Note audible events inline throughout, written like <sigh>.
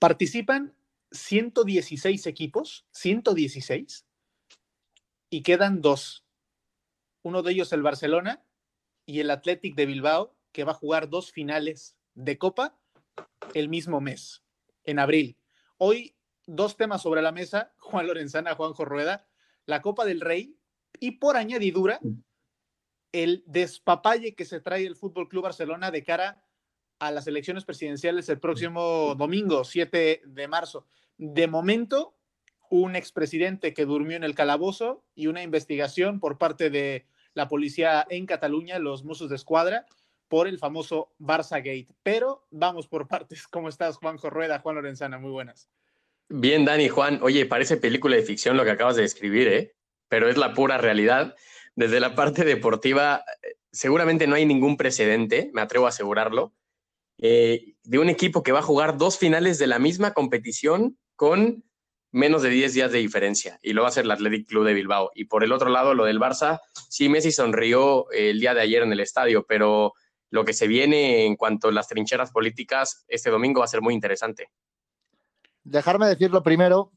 Participan 116 equipos, 116, y quedan dos. Uno de ellos el Barcelona y el Athletic de Bilbao, que va a jugar dos finales de Copa el mismo mes, en abril. Hoy, dos temas sobre la mesa, <laughs> Juan Lorenzana, Juanjo Rueda, la Copa del Rey y por añadidura, el despapalle que se trae el Fútbol Club Barcelona de cara a las elecciones presidenciales el próximo domingo, 7 de marzo. De momento, un expresidente que durmió en el calabozo y una investigación por parte de la policía en Cataluña, los Mossos de Escuadra, por el famoso Barça Gate. Pero vamos por partes. ¿Cómo estás, Juanjo Rueda, Juan Lorenzana? Muy buenas. Bien, Dani, Juan. Oye, parece película de ficción lo que acabas de describir, ¿eh? Pero es la pura realidad. Desde la parte deportiva, seguramente no hay ningún precedente, me atrevo a asegurarlo, eh, de un equipo que va a jugar dos finales de la misma competición con menos de 10 días de diferencia y lo va a hacer el Athletic Club de Bilbao. Y por el otro lado, lo del Barça, sí, Messi sonrió el día de ayer en el estadio, pero lo que se viene en cuanto a las trincheras políticas este domingo va a ser muy interesante. Dejarme decirlo primero,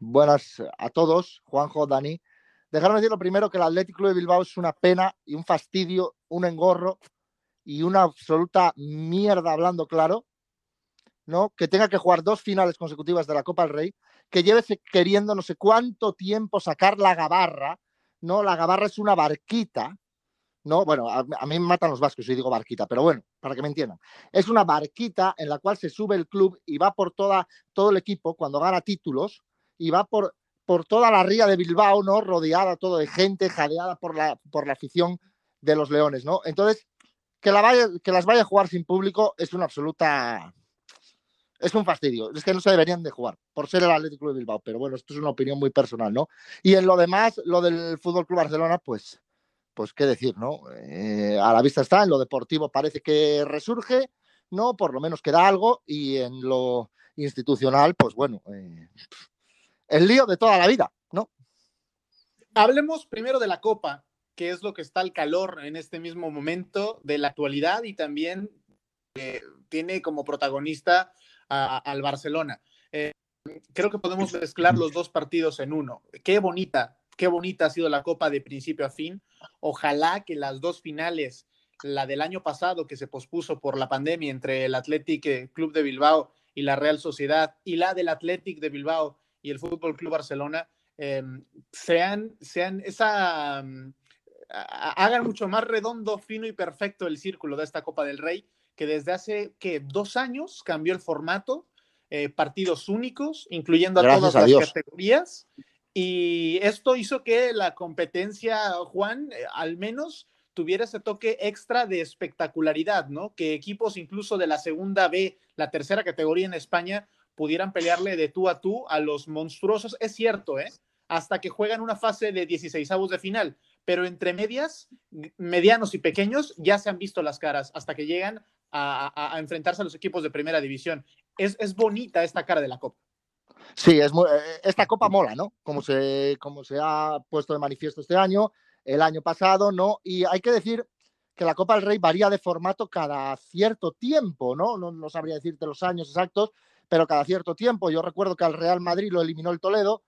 buenas a todos, Juanjo, Dani. Dejarme decirlo primero que el Athletic Club de Bilbao es una pena y un fastidio, un engorro y una absoluta mierda, hablando claro, ¿no? Que tenga que jugar dos finales consecutivas de la Copa del Rey que lleve queriendo no sé cuánto tiempo sacar la gabarra, ¿no? La gabarra es una barquita, ¿no? Bueno, a, mí me matan los vascos si digo barquita, pero bueno, para que me entiendan. Es una barquita en la cual se sube el club y va por toda, todo el equipo cuando gana títulos y va por, por toda la ría de Bilbao, ¿no? Rodeada todo de gente, jadeada por la, por la afición de los Leones, ¿no? Entonces, que, las vaya a jugar sin público es una absoluta es un fastidio. Es que no se deberían de jugar por ser el Atlético de Bilbao, pero bueno, esto es una opinión muy personal, ¿no? Y en lo demás, lo del Fútbol Club Barcelona, pues, pues qué decir, ¿no? Eh, a la vista está, en lo deportivo parece que resurge, ¿no? Por lo menos queda algo, y en lo institucional, pues bueno, eh, el lío de toda la vida, ¿no? Hablemos primero de la Copa, que es lo que está al calor en este mismo momento de la actualidad y también eh, tiene como protagonista al Barcelona. Eh, creo que podemos mezclar los dos partidos en uno. Qué bonita, qué bonita ha sido la Copa de principio a fin. Ojalá que las dos finales, la del año pasado que se pospuso por la pandemia entre el Athletic eh, Club de Bilbao y la Real Sociedad, y la del Athletic de Bilbao y el Fútbol Club Barcelona, em, sean, sean esa. Hagan mucho más redondo, fino y perfecto el círculo de esta Copa del Rey que desde hace que dos años cambió el formato, eh, partidos únicos, incluyendo a todas las categorías. Y esto hizo que la competencia, Juan, eh, al menos tuviera ese toque extra de espectacularidad, ¿no? Que equipos incluso de la segunda B, la tercera categoría en España, pudieran pelearle de tú a tú a los monstruosos. Es cierto, ¿eh? Hasta que juegan una fase de 16 avos de final, pero entre medias, medianos y pequeños, ya se han visto las caras hasta que llegan a, enfrentarse a los equipos de primera división. Es, es, bonita esta cara de la Copa. Sí, es eh, esta Copa mola, ¿no? Como se, como se ha puesto de manifiesto este año, el año pasado, ¿no? Y hay que decir que la Copa del Rey varía de formato cada cierto tiempo, ¿no? No, no sabría decirte los años exactos, pero cada cierto tiempo. Yo recuerdo que al Real Madrid lo eliminó el Toledo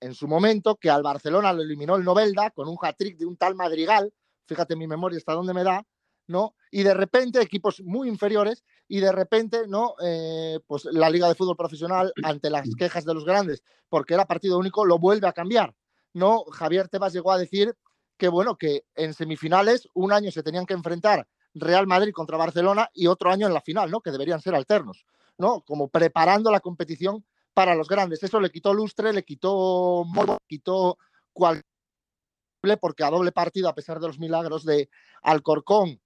en su momento, que al Barcelona lo eliminó el Novelda con un hat-trick de un tal Madrigal, fíjate mi memoria hasta dónde me da, ¿no? Y de repente equipos muy inferiores y de repente, ¿no? Eh, pues la Liga de Fútbol Profesional, <clears throat> ante las quejas de los grandes, porque era partido único, lo vuelve a cambiar, ¿no? Javier Tebas llegó a decir que, bueno, que en semifinales un año se tenían que enfrentar Real Madrid contra Barcelona y otro año en la final, ¿no? Que deberían ser alternos, ¿no? Como preparando la competición para los grandes. Eso le quitó lustre, le quitó modo, quitó cual porque a doble partido, a pesar de los milagros de Alcorcón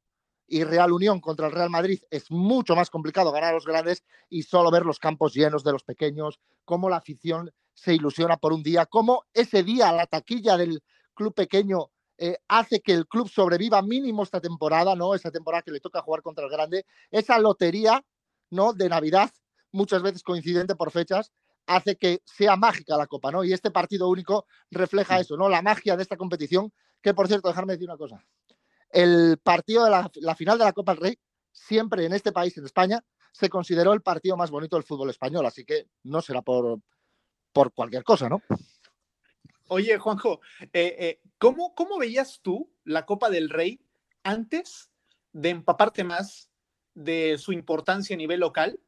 y Real Unión contra el Real Madrid es mucho más complicado ganar a los grandes y solo ver los campos llenos de los pequeños, cómo la afición se ilusiona por un día, cómo ese día la taquilla del club pequeño eh, hace que el club sobreviva mínimo esta temporada, ¿no? Esa temporada que le toca jugar contra el grande, esa lotería, ¿no? De Navidad, muchas veces coincidente por fechas, hace que sea mágica la Copa, ¿no? Y este partido único refleja eso, ¿no? La magia de esta competición, que por cierto, dejarme decir una cosa el partido de la, final de la Copa del Rey, siempre en este país, en España, se consideró el partido más bonito del fútbol español, así que no será por, por cualquier cosa, ¿no? Oye, Juanjo, eh, eh, ¿cómo, ¿cómo veías tú la Copa del Rey antes de empaparte más de su importancia a nivel local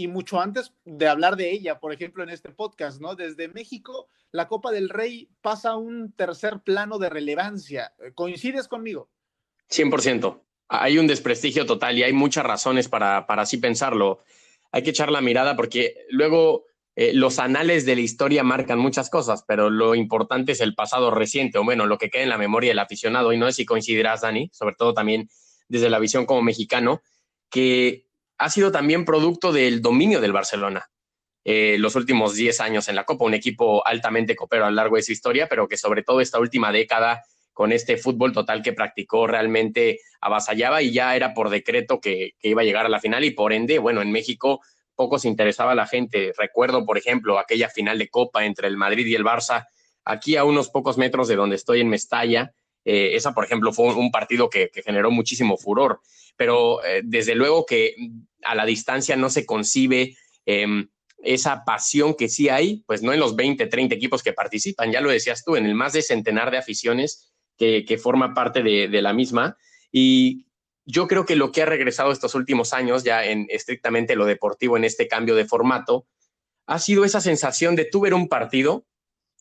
y mucho antes de hablar de ella, por ejemplo, en este podcast, ¿no? Desde México, la Copa del Rey pasa a un tercer plano de relevancia. ¿Coincides conmigo? 100%. Hay un desprestigio total y hay muchas razones para, para así pensarlo. Hay que echar la mirada porque luego eh, los anales de la historia marcan muchas cosas, pero lo importante es el pasado reciente, o bueno, lo que queda en la memoria del aficionado. Y no sé si coincidirás, Dani, sobre todo también desde la visión como mexicano, que ha sido también producto del dominio del Barcelona. Eh, los últimos 10 años en la Copa, un equipo altamente copero a lo largo de su historia, pero que sobre todo esta última década, con este fútbol total que practicó, realmente avasallaba y ya era por decreto que, iba a llegar a la final y por ende, bueno, en México poco se interesaba la gente. Recuerdo, por ejemplo, aquella final de Copa entre el Madrid y el Barça, aquí a unos pocos metros de donde estoy en Mestalla. Eh, esa, por ejemplo, fue un, partido que, generó muchísimo furor, pero eh, desde luego que a la distancia no se concibe em, esa pasión que sí hay, pues no en los 20, 30 equipos que participan, ya lo decías tú, en el más de centenar de aficiones que, forma parte de, la misma. Y yo creo que lo que ha regresado estos últimos años, ya en estrictamente lo deportivo, en este cambio de formato, ha sido esa sensación de tú ver un partido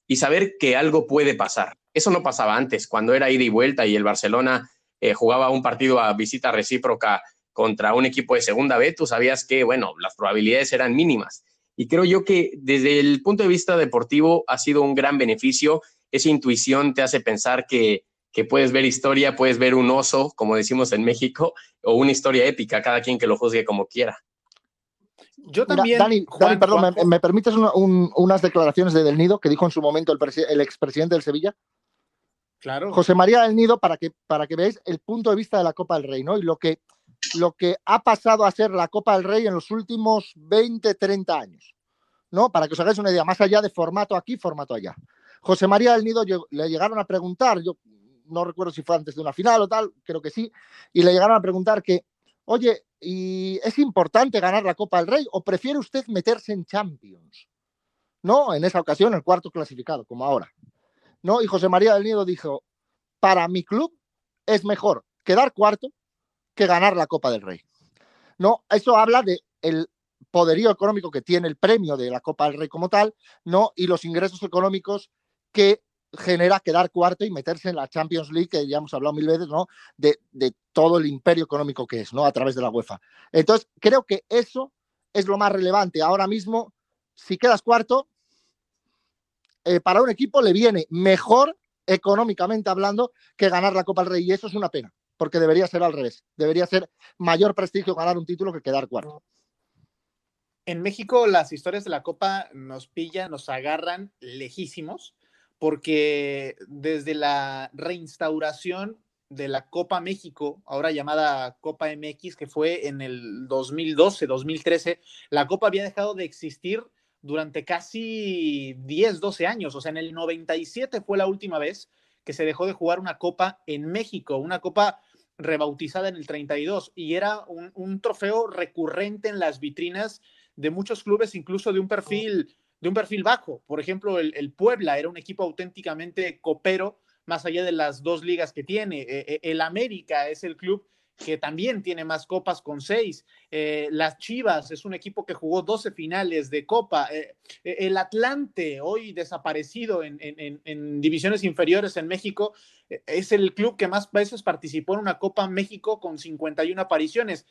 y saber que algo puede pasar. Eso no pasaba antes, cuando era ida y vuelta y el Barcelona eh, jugaba un partido a visita recíproca contra un equipo de segunda B, tú sabías que, bueno, las probabilidades eran mínimas. Y creo yo que desde el punto de vista deportivo ha sido un gran beneficio. Esa intuición te hace pensar que, puedes ver historia, puedes ver un oso, como decimos en México, o una historia épica, cada quien que lo juzgue como quiera. Yo también. Dani, perdón, ¿me, permites unas declaraciones de Del Nido que dijo en su momento el, el expresidente del Sevilla? Claro. José María del Nido, para que, para que veáis el punto de vista de la Copa del Rey, ¿no? Y lo que, lo que ha pasado a ser la Copa del Rey en los últimos 20, 30 años. ¿no? Para que os hagáis una idea, más allá de formato aquí, formato allá. José María del Nido le llegaron a preguntar, yo no recuerdo si fue antes de una final o tal, creo que sí, y le llegaron a preguntar que, oye, ¿y es importante ganar la Copa del Rey o prefiere usted meterse en Champions? No, en esa ocasión el cuarto clasificado, como ahora. ¿No? Y José María del Nido dijo, para mi club es mejor quedar cuarto que ganar la Copa del Rey. No, eso habla de el poderío económico que tiene el premio de la Copa del Rey como tal, ¿no? Y los ingresos económicos que genera quedar cuarto y meterse en la Champions League, que ya hemos hablado mil veces, ¿no? De, todo el imperio económico que es, ¿no? A través de la UEFA. Entonces, creo que eso es lo más relevante. Ahora mismo, si quedas cuarto, eh, para un equipo le viene mejor económicamente hablando que ganar la Copa del Rey. Y eso es una pena porque debería ser al revés. Debería ser mayor prestigio ganar un título que quedar cuarto. En México las historias de la Copa nos pillan, nos agarran lejísimos, porque desde la reinstauración de la Copa México, ahora llamada Copa MX, que fue en el 2012, 2013, la Copa había dejado de existir durante casi 10, 12 años. O sea, en el 97 fue la última vez que se dejó de jugar una Copa en México, una Copa rebautizada en el 32 y era un, trofeo recurrente en las vitrinas de muchos clubes, incluso de un perfil, de un perfil bajo. Por ejemplo, el, Puebla era un equipo auténticamente copero, más allá de las dos ligas que tiene. E, e, el América es el club que también tiene más copas con seis. Eh, las Chivas es un equipo que jugó 12 finales de copa. Eh, eh, el Atlante, hoy desaparecido en, divisiones inferiores en México, es el club que más veces participó en una Copa México con 51 apariciones.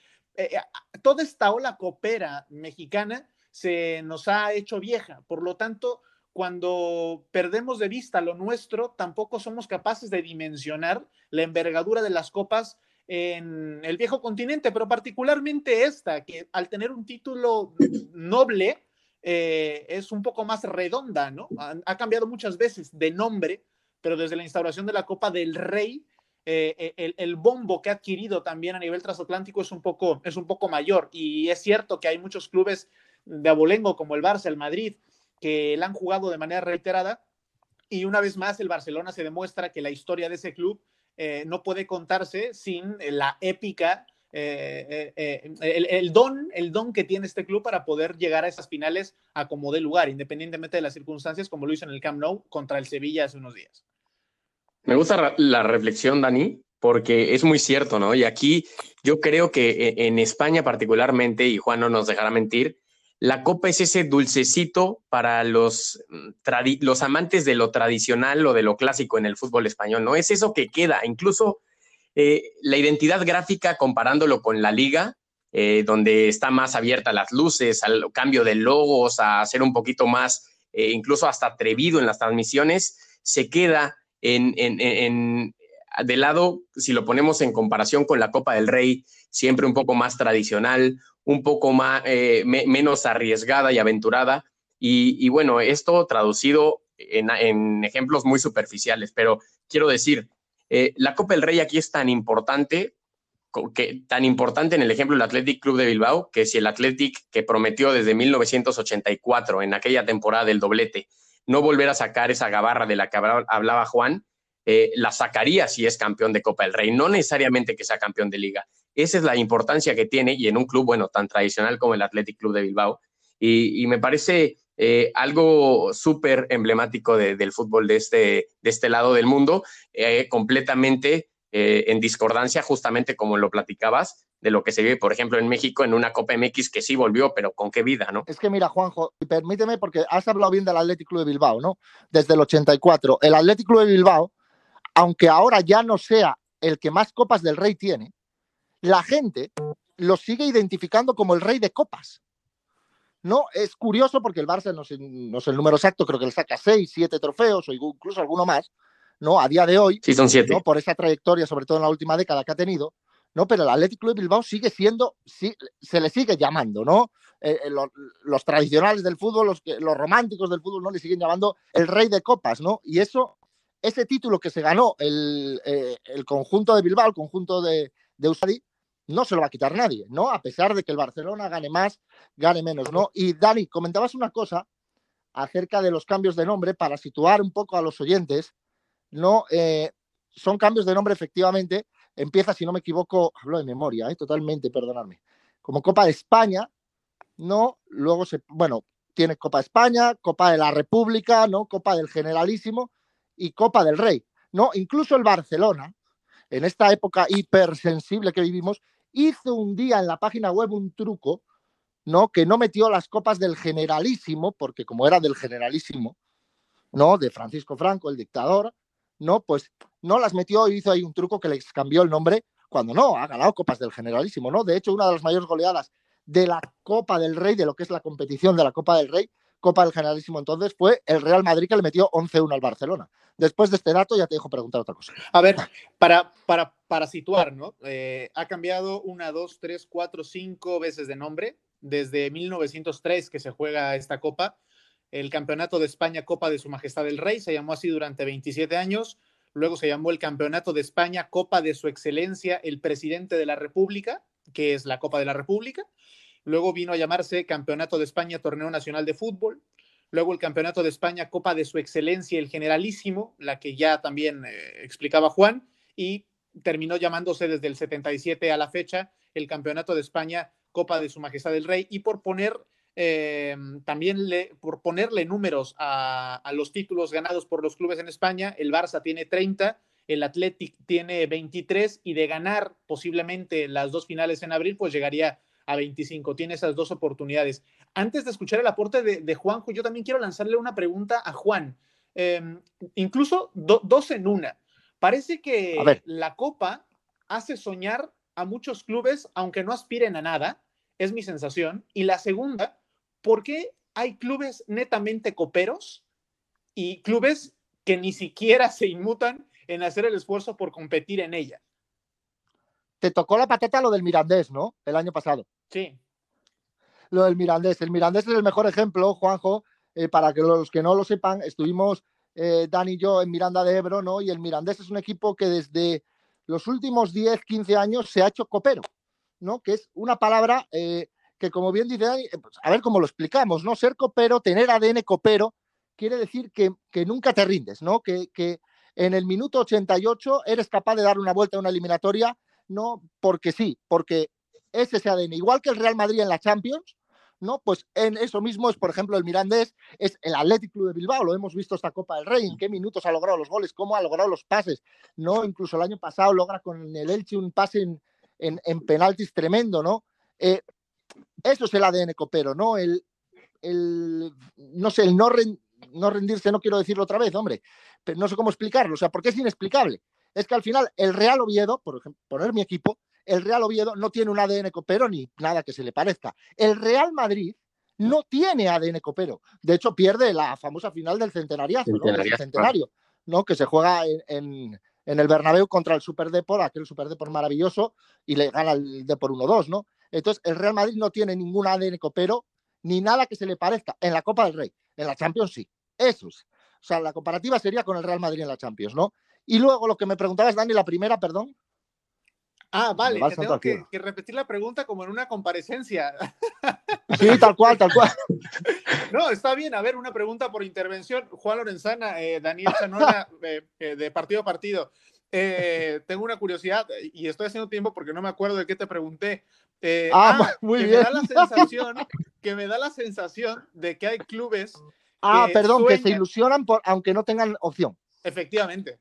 toda esta ola copera mexicana se nos ha hecho vieja. Por lo tanto, cuando perdemos de vista lo nuestro, tampoco somos capaces de dimensionar la envergadura de las copas en el viejo continente, pero particularmente esta, que al tener un título noble eh, es un poco más redonda, ¿no? Ha, cambiado muchas veces de nombre, pero desde la instauración de la Copa del Rey, eh, el, el, bombo que ha adquirido también a nivel transatlántico es un, poco, es un poco mayor. Y es cierto que hay muchos clubes de abolengo como el Barça, el Madrid, que la han jugado de manera reiterada. Y una vez más, el Barcelona se demuestra que la historia de ese club eh, no puede contarse sin la épica eh, eh, el, don, el don que tiene este club para poder llegar a esas finales a como dé lugar, independientemente de las circunstancias, como lo hizo en el Camp Nou contra el Sevilla hace unos días. Me gusta la reflexión, Dani, porque es muy cierto, ¿no? Y aquí yo creo que en España particularmente, y Juan no nos dejará mentir, la copa es ese dulcecito para los, mm, los amantes de lo tradicional o de lo clásico en el fútbol español, ¿no? Es eso que queda, incluso eh, la identidad gráfica comparándolo con la liga, eh, donde está más abierta las luces, al cambio de logos, a ser un poquito más, eh, incluso hasta atrevido en las transmisiones, se queda en, de lado, si lo ponemos en comparación con la Copa del Rey, siempre un poco más tradicional, un poco más, menos arriesgada y aventurada. Y, bueno, esto traducido en, ejemplos muy superficiales, pero quiero decir, eh, la Copa del Rey aquí es tan importante, tan importante en el ejemplo del Athletic Club de Bilbao, que si el Athletic que prometió desde 1984, en aquella temporada del doblete, no volver a sacar esa gabarra de la que hablaba Juan, eh, la sacaría si es campeón de Copa del Rey, no necesariamente que sea campeón de liga. Esa es la importancia que tiene y en un club, bueno, tan tradicional como el Athletic Club de Bilbao. Y, me parece eh, algo súper emblemático del fútbol de este, de este lado del mundo, eh, completamente en discordancia, justamente como lo platicabas, de lo que se vive, por ejemplo, en México en una Copa MX que sí volvió, pero con qué vida, ¿no? Es que mira, Juanjo, permíteme, porque has hablado bien del Athletic Club de Bilbao, ¿no? Desde el 84. El Athletic Club de Bilbao aunque ahora ya no sea el que más copas del rey tiene, la gente lo sigue identificando como el rey de copas. No, es curioso porque el Barça, no sé, el número exacto, creo que le saca seis, siete trofeos o incluso alguno más, ¿no? A día de hoy, sí, son siete. ¿no? por esa trayectoria, sobre todo en la última década que ha tenido, ¿no? Pero el Atlético de Bilbao sigue siendo, sí, se le sigue llamando, ¿no? Eh, eh, los, tradicionales del fútbol, los, los románticos del fútbol, ¿no? Le siguen llamando el rey de copas, ¿no? Y eso ese título que se ganó el, eh, conjunto de Bilbao, el conjunto de, de no se lo va a quitar nadie, ¿no? A pesar de que el Barcelona gane más, gane menos, ¿no? Y Dani, comentabas una cosa acerca de los cambios de nombre para situar un poco a los oyentes, ¿no? Eh, son cambios de nombre, efectivamente. Empieza, si no me equivoco, hablo de memoria, ¿eh? totalmente, perdonadme. Como Copa de España, ¿no? Luego se, bueno, tiene Copa de España, Copa de la República, ¿no? Copa del Generalísimo y Copa del Rey. No, incluso el Barcelona, en esta época hipersensible que vivimos, hizo un día en la página web un truco, ¿no? Que no metió las copas del Generalísimo, porque como era del Generalísimo, ¿no? De Francisco Franco, el dictador, ¿no? Pues no las metió y hizo ahí un truco que les cambió el nombre cuando no, ha ganado copas del Generalísimo, ¿no? De hecho, una de las mayores goleadas de la Copa del Rey, de lo que es la competición de la Copa del Rey, Copa del Generalísimo entonces fue el Real Madrid que le metió 11-1 al Barcelona. Después de este dato ya te dejo preguntar otra cosa. A ver, para, para, para situar, ¿no? Eh, ha cambiado una, dos, tres, cuatro, cinco veces de nombre desde 1903 que se juega esta copa. El Campeonato de España Copa de Su Majestad el Rey se llamó así durante 27 años. Luego se llamó el Campeonato de España Copa de Su Excelencia el Presidente de la República, que es la Copa de la República. Luego vino a llamarse Campeonato de España Torneo Nacional de Fútbol. Luego el Campeonato de España Copa de Su Excelencia el Generalísimo, la que ya también eh, explicaba Juan. Y terminó llamándose desde el 77 a la fecha el Campeonato de España Copa de Su Majestad el Rey. Y por poner eh, también le, por ponerle números a, a, los títulos ganados por los clubes en España, el Barça tiene 30, el Athletic tiene 23 y de ganar posiblemente las dos finales en abril, pues llegaría a 25. Tiene esas dos oportunidades. Antes de escuchar el aporte de, Juanjo, yo también quiero lanzarle una pregunta a Juan. Em, incluso dos en una. Parece que la Copa hace soñar a muchos clubes, aunque no aspiren a nada, es mi sensación. Y la segunda, ¿por qué hay clubes netamente coperos y clubes que ni siquiera se inmutan en hacer el esfuerzo por competir en ella? Te tocó la patata lo del Mirandés, ¿no? El año pasado. Sí. Lo del Mirandés. El Mirandés es el mejor ejemplo, Juanjo, eh, para que los que no lo sepan, estuvimos eh, Dani y yo en Miranda de Ebro, ¿no? Y el Mirandés es un equipo que desde los últimos 10, 15 años se ha hecho copero, ¿no? Que es una palabra eh, que, como bien dice Dani, pues, a ver cómo lo explicamos, ¿no? Ser copero, tener ADN copero, quiere decir que, nunca te rindes, ¿no? Que, que en el minuto 88 eres capaz de dar una vuelta a una eliminatoria no porque sí, porque es ese ADN, igual que el Real Madrid en la Champions, ¿no? Pues en eso mismo es, por ejemplo, el Mirandés, es el Athletic Club de Bilbao, lo hemos visto esta Copa del Rey, en qué minutos ha logrado los goles, cómo ha logrado los pases, ¿no? Incluso el año pasado logra con el Elche un pase en, en, penaltis tremendo, ¿no? Eh, eso es el ADN copero, ¿no? El, el no sé, el no, no rendirse, no quiero decirlo otra vez, hombre, pero no sé cómo explicarlo, o sea, porque es inexplicable. Es que al final el Real Oviedo, por ejemplo, poner mi equipo, el Real Oviedo no tiene un ADN copero ni nada que se le parezca. El Real Madrid no tiene ADN copero. De hecho, pierde la famosa final del centenariazo, ¿no? centenario, ¿no? Que se juega en, el Bernabéu contra el Super Depor, aquel Super Depor maravilloso, y le gana el Depor 1-2, ¿no? Entonces, el Real Madrid no tiene ningún ADN copero ni nada que se le parezca. En la Copa del Rey, en la Champions sí. Eso es. O sea, la comparativa sería con el Real Madrid en la Champions, ¿no? Y luego lo que me preguntabas, Dani, la primera, perdón. Ah, vale, te tengo que, repetir la pregunta como en una comparecencia. <laughs> Sí, tal cual, tal cual. <laughs> No, está bien. A ver, una pregunta por intervención. Juan Lorenzana, eh, Daniel Chanona, <laughs> eh, eh, de partido a partido. tengo una curiosidad y estoy haciendo tiempo porque no me acuerdo de qué te pregunté. ah, ah, muy bien. Me da la sensación, que me da la sensación de que hay clubes. Ah, perdón, que se ilusionan por, aunque no tengan opción. Efectivamente.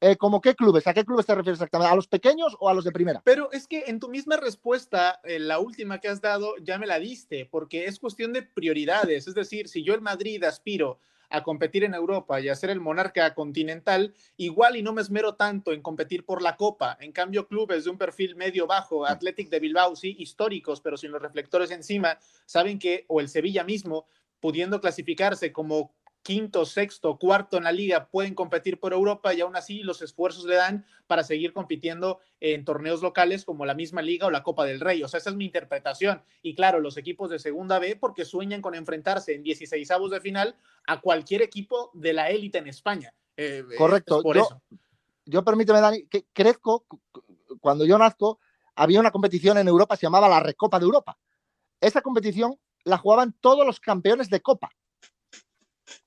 Eh, ¿Cómo qué clubes? ¿A qué clubes te refieres exactamente? ¿A los pequeños o a los de primera? Pero es que en tu misma respuesta, eh, la última que has dado, ya me la diste, porque es cuestión de prioridades. Es decir, si yo en Madrid aspiro a competir en Europa y a ser el monarca continental, igual y no me esmero tanto en competir por la Copa. En cambio, clubes de un perfil medio-bajo, Athletic de Bilbao, sí, históricos, pero sin los reflectores encima, saben que, o el Sevilla mismo, pudiendo clasificarse como quinto, sexto, cuarto en la liga pueden competir por Europa y aún así los esfuerzos le dan para seguir compitiendo en torneos locales como la misma liga o la Copa del Rey. O sea, esa es mi interpretación. Y claro, los equipos de segunda B porque sueñan con enfrentarse en 16 avos de final a cualquier equipo de la élite en España. Eh, eh, Correcto. Por yo, eso. yo permíteme, Dani, que crezco, cuando yo nazco, había una competición en Europa, se llamaba la Recopa de Europa. Esa competición la jugaban todos los campeones de Copa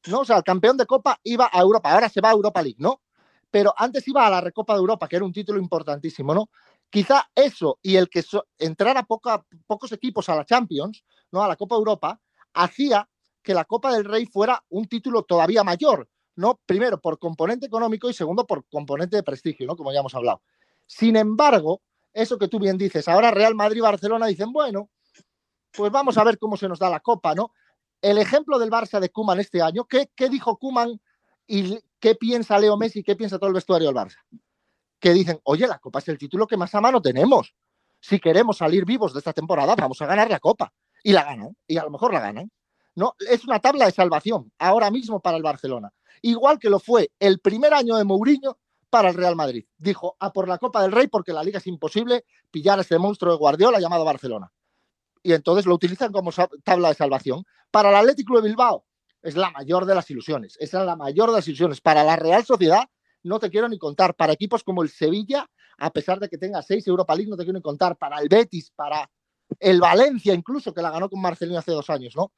¿no? O sea, el campeón de Copa iba a Europa, ahora se va a Europa League, ¿no? Pero antes iba a la Recopa de Europa, que era un título importantísimo, ¿no? Quizá eso y el que entrara pocos equipos a la Champions, ¿no? A la Copa Europa, hacía que la Copa del Rey fuera un título todavía mayor, ¿no? Primero por componente económico y segundo por componente de prestigio, ¿no? Como ya hemos hablado. Sin embargo, eso que tú bien dices, ahora Real Madrid y Barcelona dicen, bueno, pues vamos a ver cómo se nos da la Copa, ¿no? El ejemplo del Barça de Kuman este año, ¿qué, dijo Kuman y qué piensa Leo Messi, qué piensa todo el vestuario del Barça? Que dicen, oye, la Copa es el título que más a mano tenemos. Si queremos salir vivos de esta temporada, vamos a ganar la Copa. Y la ganan, y a lo mejor la ganan. No, es una tabla de salvación ahora mismo para el Barcelona. Igual que lo fue el primer año de Mourinho para el Real Madrid. Dijo, a por la Copa del Rey porque la liga es imposible pillar a este monstruo de Guardiola llamado Barcelona y entonces lo utilizan como tabla de salvación. Para el Atlético de Bilbao es la mayor de las ilusiones, esa es la mayor de las ilusiones. Para la Real Sociedad no te quiero ni contar. Para equipos como el Sevilla, a pesar de que tenga seis Europa League, no te quiero ni contar. Para el Betis, para el Valencia incluso, que la ganó con Marcelino hace dos años, ¿no?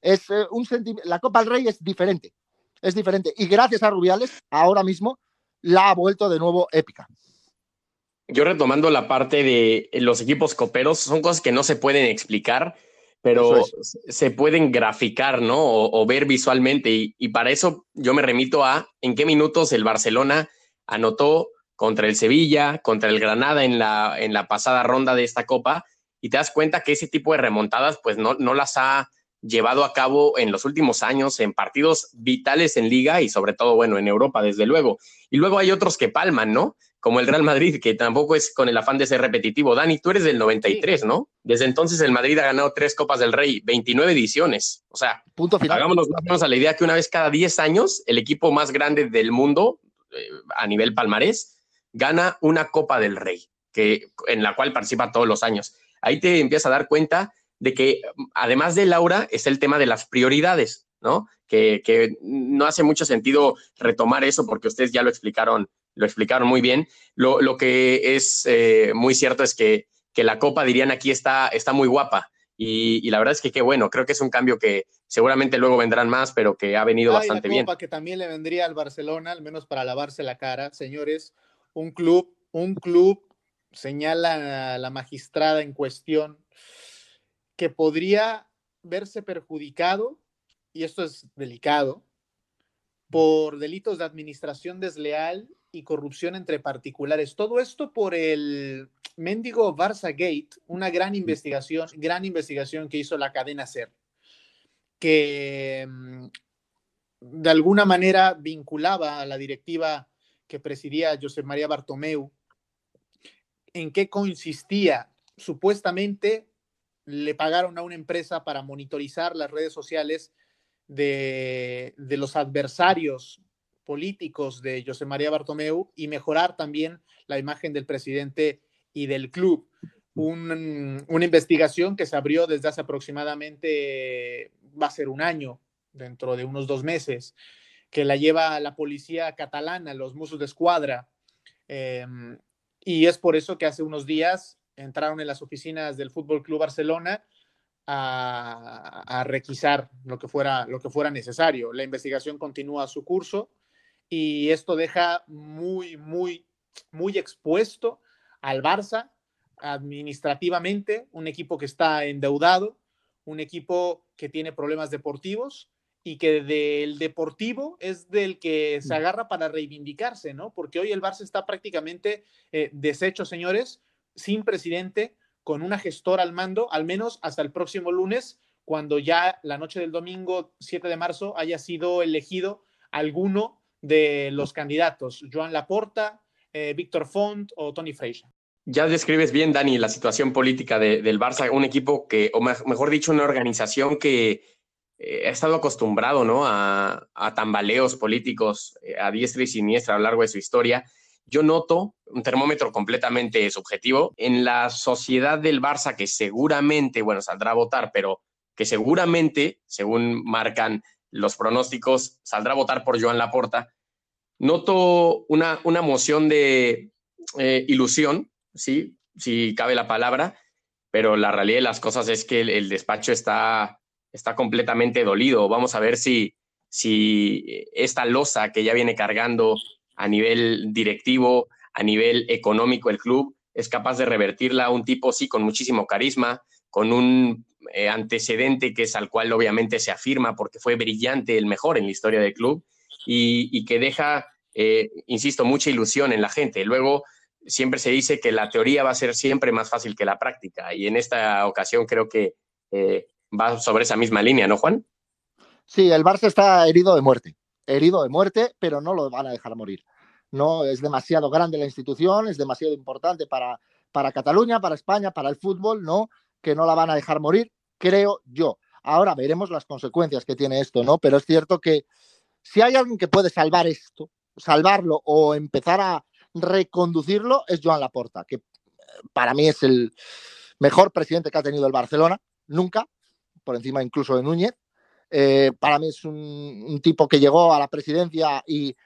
Es eh, un La Copa del Rey es diferente, es diferente. Y gracias a Rubiales, ahora mismo la ha vuelto de nuevo épica yo retomando la parte de los equipos coperos, son cosas que no se pueden explicar, pero se pueden graficar, ¿no? O, ver visualmente. Y, para eso yo me remito a en qué minutos el Barcelona anotó contra el Sevilla, contra el Granada en la, en la pasada ronda de esta copa, y te das cuenta que ese tipo de remontadas, pues no, no las ha llevado a cabo en los últimos años en partidos vitales en liga y sobre todo, bueno, en Europa, desde luego. Y luego hay otros que palman, ¿no? Como el Real Madrid, que tampoco es con el afán de ser repetitivo. Dani, tú eres del 93, ¿no? Desde entonces el Madrid ha ganado tres Copas del Rey, 29 ediciones. O sea, Punto final. hagámonos más a la idea que una vez cada 10 años, el equipo más grande del mundo, eh, a nivel palmarés, gana una Copa del Rey, que, en la cual participa todos los años. Ahí te empiezas a dar cuenta de que, además de Laura, es el tema de las prioridades, ¿no? Que, que no hace mucho sentido retomar eso porque ustedes ya lo explicaron lo explicaron muy bien. Lo, que es eh, muy cierto es que, que, la Copa, dirían aquí, está, está muy guapa. Y, la verdad es que qué bueno, creo que es un cambio que seguramente luego vendrán más, pero que ha venido bastante la Copa que también le vendría al Barcelona, al menos para lavarse la cara, señores, un club, un club señala la magistrada en cuestión que podría verse perjudicado, y esto es delicado, por delitos de administración desleal y corrupción entre particulares. Todo esto por el mendigo Barça Gate, una gran investigación, gran investigación que hizo la cadena SER, que mm, de alguna manera vinculaba a la directiva que presidía José María Bartomeu, en qué consistía. Supuestamente le pagaron a una empresa para monitorizar las redes sociales de, de los adversarios políticos de José María Bartomeu y mejorar también la imagen del presidente y del club. una investigación que se abrió desde hace aproximadamente, va a ser un año, dentro de unos dos meses, que la lleva la policía catalana, los Musos de Escuadra. Em, y es por eso que hace unos días entraron en las oficinas del Fútbol Club Barcelona a, a, requisar lo que, fuera, lo que fuera necesario. La investigación continúa su curso y esto deja muy, muy, muy expuesto al Barça administrativamente, un equipo que está endeudado, un equipo que tiene problemas deportivos y que del deportivo es del que se agarra para reivindicarse, ¿no? Porque hoy el Barça está prácticamente eh, deshecho, señores, sin presidente, con una gestora al mando, al menos hasta el próximo lunes, cuando ya la noche del domingo 7 de marzo haya sido elegido alguno de los candidatos, Joan Laporta, eh, Víctor Font o Tony Freixa. Ya describes bien, Dani, la situación política del Barça, un equipo que, o mejor dicho, una organización que eh, ha estado acostumbrado ¿no? a, tambaleos políticos eh, a diestra y siniestra a lo largo de su historia. Yo noto un termómetro completamente subjetivo en la sociedad del Barça que seguramente, bueno, saldrá a votar, pero que seguramente, según marcan los pronósticos, saldrá a votar por Joan Laporta. Noto una, una moción de eh, ilusión, ¿sí? si cabe la palabra, pero la realidad de las cosas es que el despacho está está completamente dolido. Vamos a ver si, si esta losa que ya viene cargando a nivel directivo, a nivel económico el club, es capaz de revertirla a un tipo, sí, con muchísimo carisma, con un eh, antecedente que es al cual obviamente se afirma porque fue brillante, el mejor en la historia del club y, que deja, eh, insisto, mucha ilusión en la gente. Luego, siempre se dice que la teoría va a ser siempre más fácil que la práctica y en esta ocasión creo que eh, va sobre esa misma línea, ¿no, Juan? Sí, el Barça está herido de muerte, herido de muerte, pero no lo van a dejar morir. No es demasiado grande la institución, es demasiado importante para, para Cataluña, para España, para el fútbol, ¿no? Que no la van a dejar morir, creo yo. Ahora veremos las consecuencias que tiene esto, ¿no? Pero es cierto que si hay alguien que puede salvar esto, salvarlo o empezar a reconducirlo, es Joan Laporta, que eh, para mí es el mejor presidente que ha tenido el Barcelona, nunca, por encima incluso de Núñez. Eh, para mí es un, tipo que llegó a la presidencia y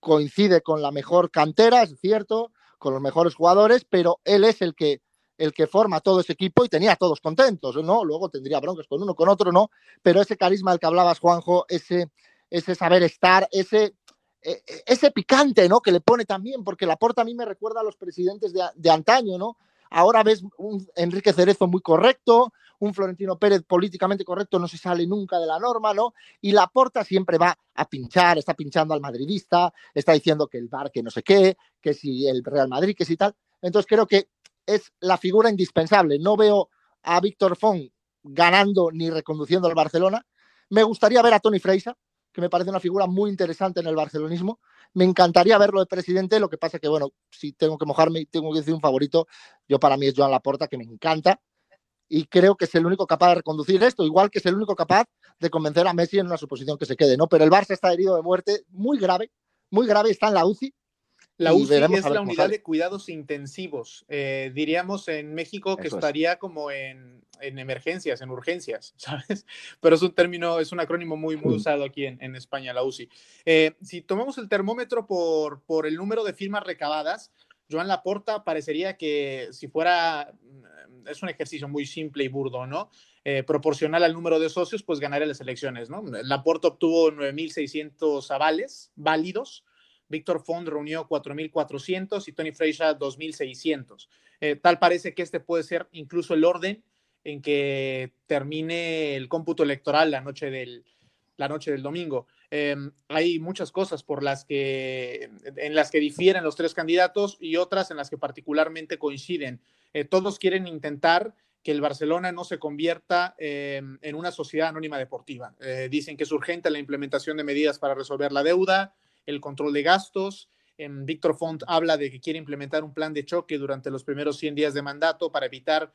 coincide con la mejor cantera, es cierto, con los mejores jugadores, pero él es el que, el que forma todo ese equipo y tenía a todos contentos, ¿no? Luego tendría broncas con uno, con otro, ¿no? Pero ese carisma del que hablabas, Juanjo, ese, ese saber estar, ese, e, e, ese picante, ¿no? Que le pone también, porque la porta a mí me recuerda a los presidentes de, de antaño, ¿no? Ahora ves un Enrique Cerezo muy correcto, un Florentino Pérez políticamente correcto no se sale nunca de la norma, ¿no? Y la porta siempre va a pinchar, está pinchando al madridista, está diciendo que el bar que no sé qué, que si el Real Madrid, que si tal. Entonces creo que es la figura indispensable. No veo a Víctor Font ganando ni reconduciendo al Barcelona. Me gustaría ver a Tony Freisa, que me parece una figura muy interesante en el barcelonismo. Me encantaría verlo de presidente, lo que pasa que, bueno, si tengo que mojarme y tengo que decir un favorito, yo para mí es Joan Laporta, que me encanta, y creo que es el único capaz de reconducir esto, igual que es el único capaz de convencer a Messi en una suposición que se quede, ¿no? Pero el Barça está herido de muerte muy grave, muy grave, está en la UCI. La UCI es la unidad de cuidados intensivos. Eh, diríamos en México que estaría como en, emergencias, en urgencias, <laughs> ¿sabes? Pero es un término, es un acrónimo muy, muy mm. usado aquí en, España, la UCI. Eh, si tomamos el termómetro por, por el número de firmas recabadas, Joan Laporta parecería que si fuera, mm, es un ejercicio muy simple y burdo, ¿no? Eh, proporcional al número de socios, pues ganaría las elecciones, ¿no? Laporta obtuvo 9.600 avales válidos Víctor Font reunió 4.400 y Tony Freixa 2.600. Eh, tal parece que este puede ser incluso el orden en que termine el cómputo electoral la noche del, la noche del domingo. Em, hay muchas cosas por las que, en las que difieren los tres candidatos y otras en las que particularmente coinciden. Eh, todos quieren intentar que el Barcelona no se convierta em, en una sociedad anónima deportiva. Eh, dicen que es urgente la implementación de medidas para resolver la deuda, el control de gastos. Em, Víctor Font habla de que quiere implementar un plan de choque durante los primeros 100 días de mandato para evitar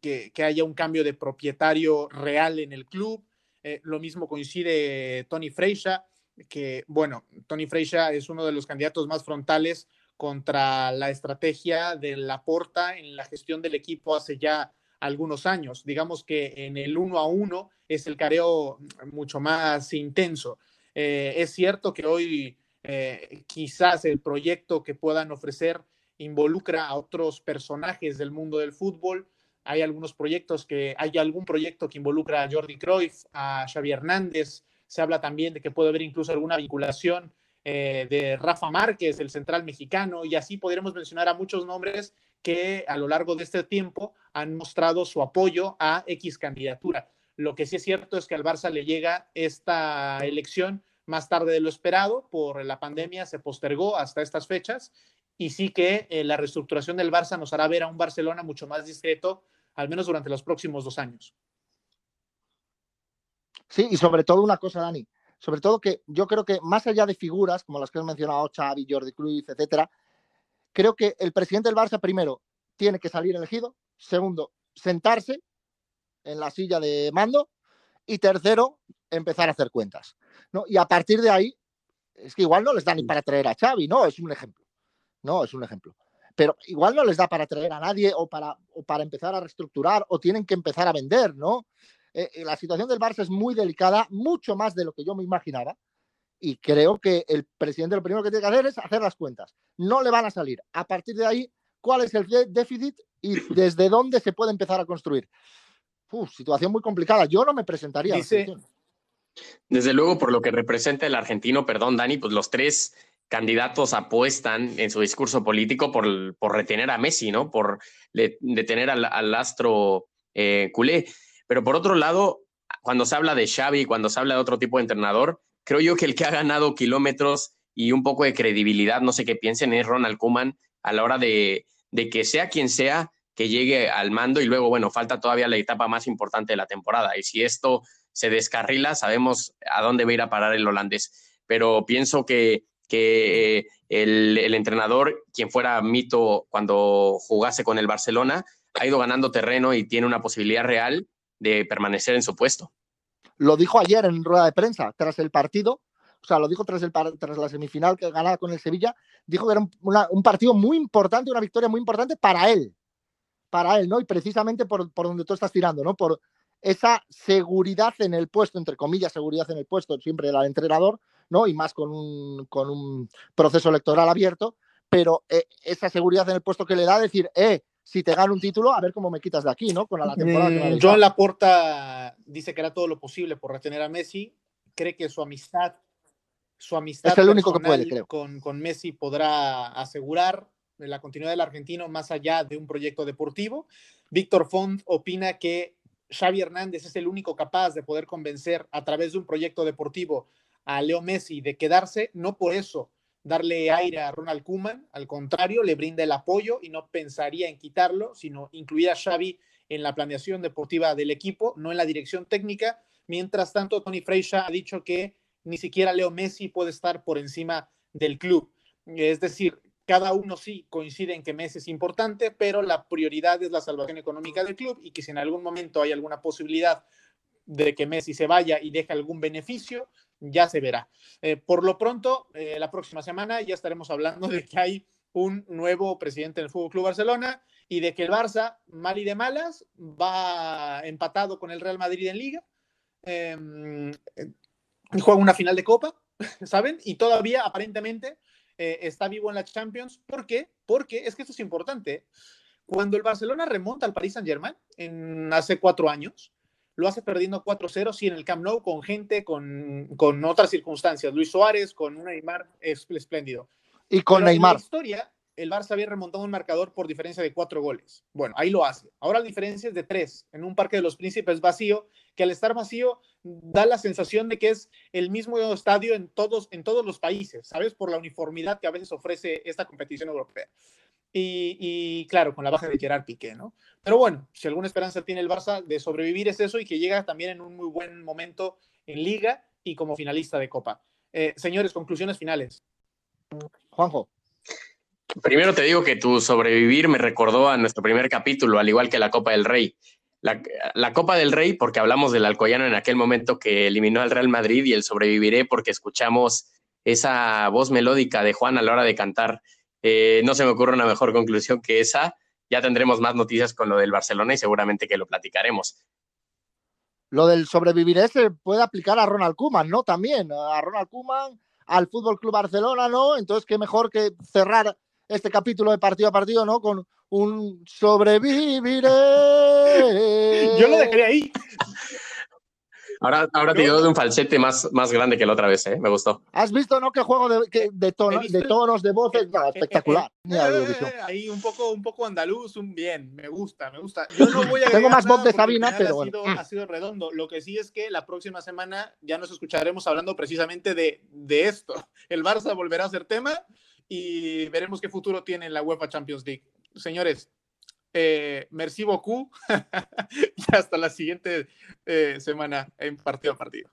que, que haya un cambio de propietario real en el club. Eh, lo mismo coincide Tony Freixa, que, bueno, Tony Freixa es uno de los candidatos más frontales contra la estrategia de Laporta en la gestión del equipo hace ya algunos años. Digamos que en el uno a uno es el careo mucho más intenso. Eh, es cierto que hoy eh, quizás el proyecto que puedan ofrecer involucra a otros personajes del mundo del fútbol, hay algunos proyectos que, hay algún proyecto que involucra a Jordi Cruyff, a Xavi Hernández, se habla también de que puede haber incluso alguna vinculación eh, de Rafa Márquez, el central mexicano, y así podríamos mencionar a muchos nombres que a lo largo de este tiempo han mostrado su apoyo a X candidatura. Lo que sí es cierto es que al Barça le llega esta elección más tarde de lo esperado, por la pandemia se postergó hasta estas fechas y sí que eh, la reestructuración del Barça nos hará ver a un Barcelona mucho más discreto al menos durante los próximos dos años. Sí, y sobre todo una cosa, Dani, sobre todo que yo creo que más allá de figuras como las que has mencionado, Xavi, Jordi Cruz, etcétera, creo que el presidente del Barça primero tiene que salir elegido, segundo, sentarse en la silla de mando y tercero, empezar a hacer cuentas. ¿no? Y a partir de ahí, es que igual no les da ni para traer a Xavi, ¿no? Es un ejemplo. No, es un ejemplo pero igual no les da para traer a nadie o para, para empezar a reestructurar o tienen que empezar a vender, ¿no? Eh, eh, la situación del Barça es muy delicada, mucho más de lo que yo me imaginaba. Y creo que el presidente lo primero que tiene que hacer es hacer las cuentas. No le van a salir. A partir de ahí, ¿cuál es el déficit y <clears throat> desde dónde se puede empezar a construir? Uf, situación muy complicada. Yo no me presentaría. Desde luego, por lo que representa el argentino, perdón, Dani, pues los tres candidatos apuestan en su discurso político por, por retener a Messi, ¿no? Por detener al, astro eh, culé. Pero por otro lado, cuando se habla de Xavi, cuando se habla de otro tipo de entrenador, creo yo que el que ha ganado kilómetros y un poco de credibilidad, no sé qué piensen, es Ronald Koeman a la hora de, de que sea quien sea que llegue al mando y luego, bueno, falta todavía la etapa más importante de la temporada. Y si esto se descarrila, sabemos a dónde va a ir a parar el holandés. Pero pienso que que eh, el, entrenador, quien fuera mito cuando jugase con el Barcelona, ha ido ganando terreno y tiene una posibilidad real de permanecer en su puesto. Lo dijo ayer en rueda de prensa, tras el partido, o sea, lo dijo tras, el, tras la semifinal que ganaba con el Sevilla, dijo que era un, partido muy importante, una victoria muy importante para él, para él, ¿no? Y precisamente por, por donde tú estás tirando, ¿no? Por esa seguridad en el puesto, entre comillas, seguridad en el puesto, siempre del entrenador, ¿no? Y más con un, con un proceso electoral abierto, pero eh, esa seguridad en el puesto que le da, decir, eh, si te gano un título, a ver cómo me quitas de aquí, ¿no? Con la, temporada mm, Joan Laporta dice que hará todo lo posible por retener a Messi, cree que su amistad, su amistad es el único que puede, creo. Con, con Messi podrá asegurar la continuidad del argentino más allá de un proyecto deportivo. Víctor Font opina que Xavi Hernández es el único capaz de poder convencer a través de un proyecto deportivo a Leo Messi de quedarse, no por eso darle aire a Ronald Koeman, al contrario, le brinda el apoyo y no pensaría en quitarlo, sino incluir a Xavi en la planeación deportiva del equipo, no en la dirección técnica. Mientras tanto, Tony Freixa ha dicho que ni siquiera Leo Messi puede estar por encima del club. Es decir, cada uno sí coincide en que Messi es importante, pero la prioridad es la salvación económica del club y que si en algún momento hay alguna posibilidad de que Messi se vaya y deje algún beneficio, ya se verá. Eh, por lo pronto, eh, la próxima semana ya estaremos hablando de que hay un nuevo presidente del Fútbol Club Barcelona y de que el Barça, mal y de malas, va empatado con el Real Madrid en Liga. Em, eh, juega una final de Copa, <laughs> ¿saben? Y todavía aparentemente está vivo en la Champions. ¿Por qué? Porque es que esto es importante. Cuando el Barcelona remonta al Paris Saint Germain en hace cuatro años, lo hace perdiendo 4-0, sí, en el Camp Nou, con gente, con, con otras circunstancias. Luis Suárez, con un Neymar espléndido. Y con Neymar. En la historia, el Barça había remontado un marcador por diferencia de cuatro goles. Bueno, ahí lo hace. Ahora la diferencia es de tres, en un Parque de los Príncipes vacío, que al estar vacío da la sensación de que es el mismo estadio en todos, en todos los países, ¿sabes? Por la uniformidad que a veces ofrece esta competición europea. Y, claro, con la baja de Gerard Piqué, ¿no? Pero bueno, si alguna esperanza tiene el Barça de sobrevivir es eso y que llega también en un muy buen momento en liga y como finalista de Copa. Eh, señores, conclusiones finales. Juanjo. Primero te digo que tu sobrevivir me recordó a nuestro primer capítulo, al igual que la Copa del Rey. La, Copa del Rey, porque hablamos del Alcoyano en aquel momento que eliminó al Real Madrid, y el sobreviviré porque escuchamos esa voz melódica de Juan a la hora de cantar. Eh, no se me ocurre una mejor conclusión que esa. Ya tendremos más noticias con lo del Barcelona y seguramente que lo platicaremos. Lo del sobrevivir se puede aplicar a Ronald Koeman, ¿no? También a Ronald Koeman, al Fútbol Club Barcelona, ¿no? Entonces, qué mejor que cerrar este capítulo de partido a partido, ¿no? Con un sobreviviré. <laughs> Yo lo dejaría ahí. Ahora, ahora te dio de un falsete más, más grande que la otra vez, ¿eh? Me gustó. ¿Has visto, no? Que juego de, de, tonos, de tonos, de voces. espectacular. ahí un poco, un poco andaluz, un bien. Me gusta, me gusta. Yo no voy a <laughs> Tengo más voz de Sabina, pero ha sido, ha sido, redondo. Lo que sí es que la próxima semana ya nos escucharemos hablando precisamente de, de esto. El Barça volverá a ser tema y veremos qué futuro tiene la UEFA Champions League. Señores, eh, merci beaucoup <laughs> y hasta la siguiente eh, semana en partido a partido.